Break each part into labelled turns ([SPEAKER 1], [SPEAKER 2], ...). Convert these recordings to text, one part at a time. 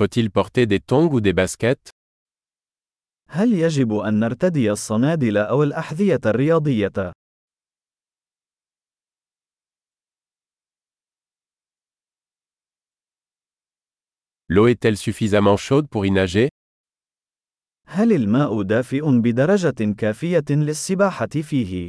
[SPEAKER 1] Faut-il porter des tongs ou des baskets
[SPEAKER 2] هل يجب أن نرتدي الصنادل أو الأحذية الرياضية؟
[SPEAKER 1] L'eau est-elle suffisamment chaude pour y nager
[SPEAKER 2] هل الماء دافئ بدرجة كافية للسباحة فيه؟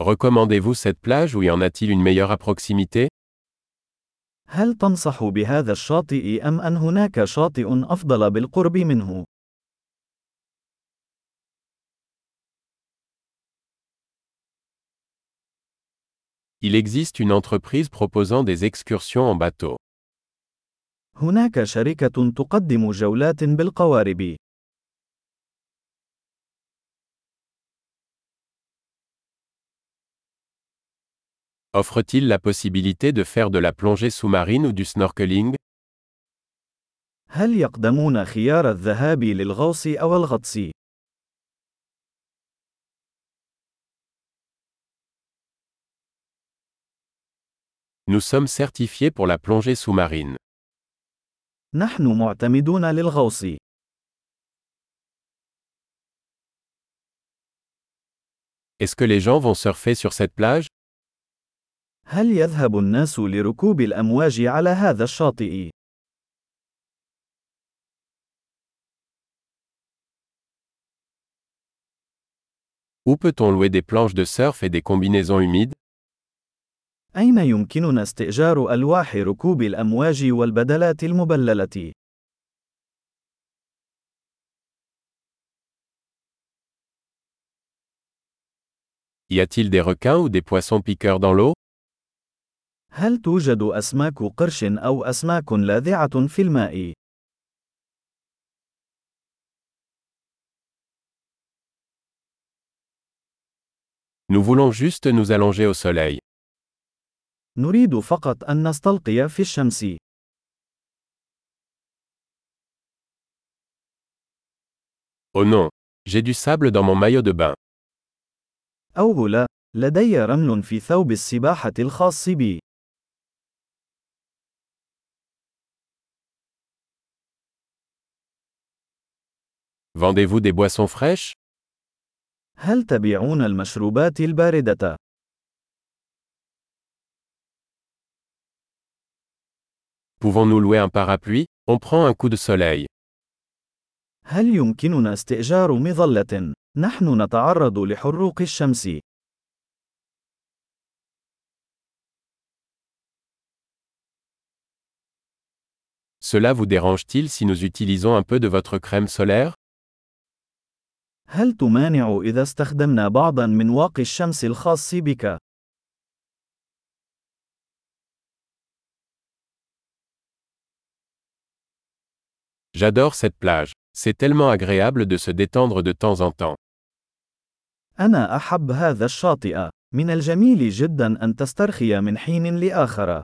[SPEAKER 1] Recommandez-vous cette plage ou y en a-t-il une meilleure à proximité Il existe une entreprise proposant des excursions en bateau. offre-t-il la possibilité de faire de la plongée sous-marine ou du snorkeling Nous sommes certifiés pour la plongée sous-marine. Est-ce que les gens vont surfer sur cette plage
[SPEAKER 2] هل يذهب الناس لركوب الأمواج على هذا الشاطئ؟
[SPEAKER 1] Où peut-on louer des planches de surf et des combinaisons humides
[SPEAKER 2] أين يمكننا استئجار ألواح ركوب الأمواج والبدلات المبللة؟
[SPEAKER 1] Y a-t-il des requins ou des poissons piqueurs dans l'eau
[SPEAKER 2] هل توجد أسماك قرش أو أسماك لاذعة في الماء؟
[SPEAKER 1] Nous voulons juste nous allonger au soleil.
[SPEAKER 2] نريد فقط أن نستلقي في الشمس.
[SPEAKER 1] Oh non, j'ai du sable dans mon maillot de bain.
[SPEAKER 2] أوه لا، لدي رمل في ثوب السباحة الخاص بي.
[SPEAKER 1] Vendez-vous des boissons fraîches
[SPEAKER 2] pouvons
[SPEAKER 1] Pouvons-nous louer un parapluie On prend un coup de soleil. Cela vous dérange-t-il si nous utilisons un peu de votre crème solaire
[SPEAKER 2] هل تمانع إذا استخدمنا بعضا من واقي الشمس الخاص بك؟
[SPEAKER 1] J'adore cette plage. C'est tellement agréable de se détendre de temps en temps.
[SPEAKER 2] أنا أحب هذا الشاطئ. من الجميل جدا أن تسترخي من حين لآخر.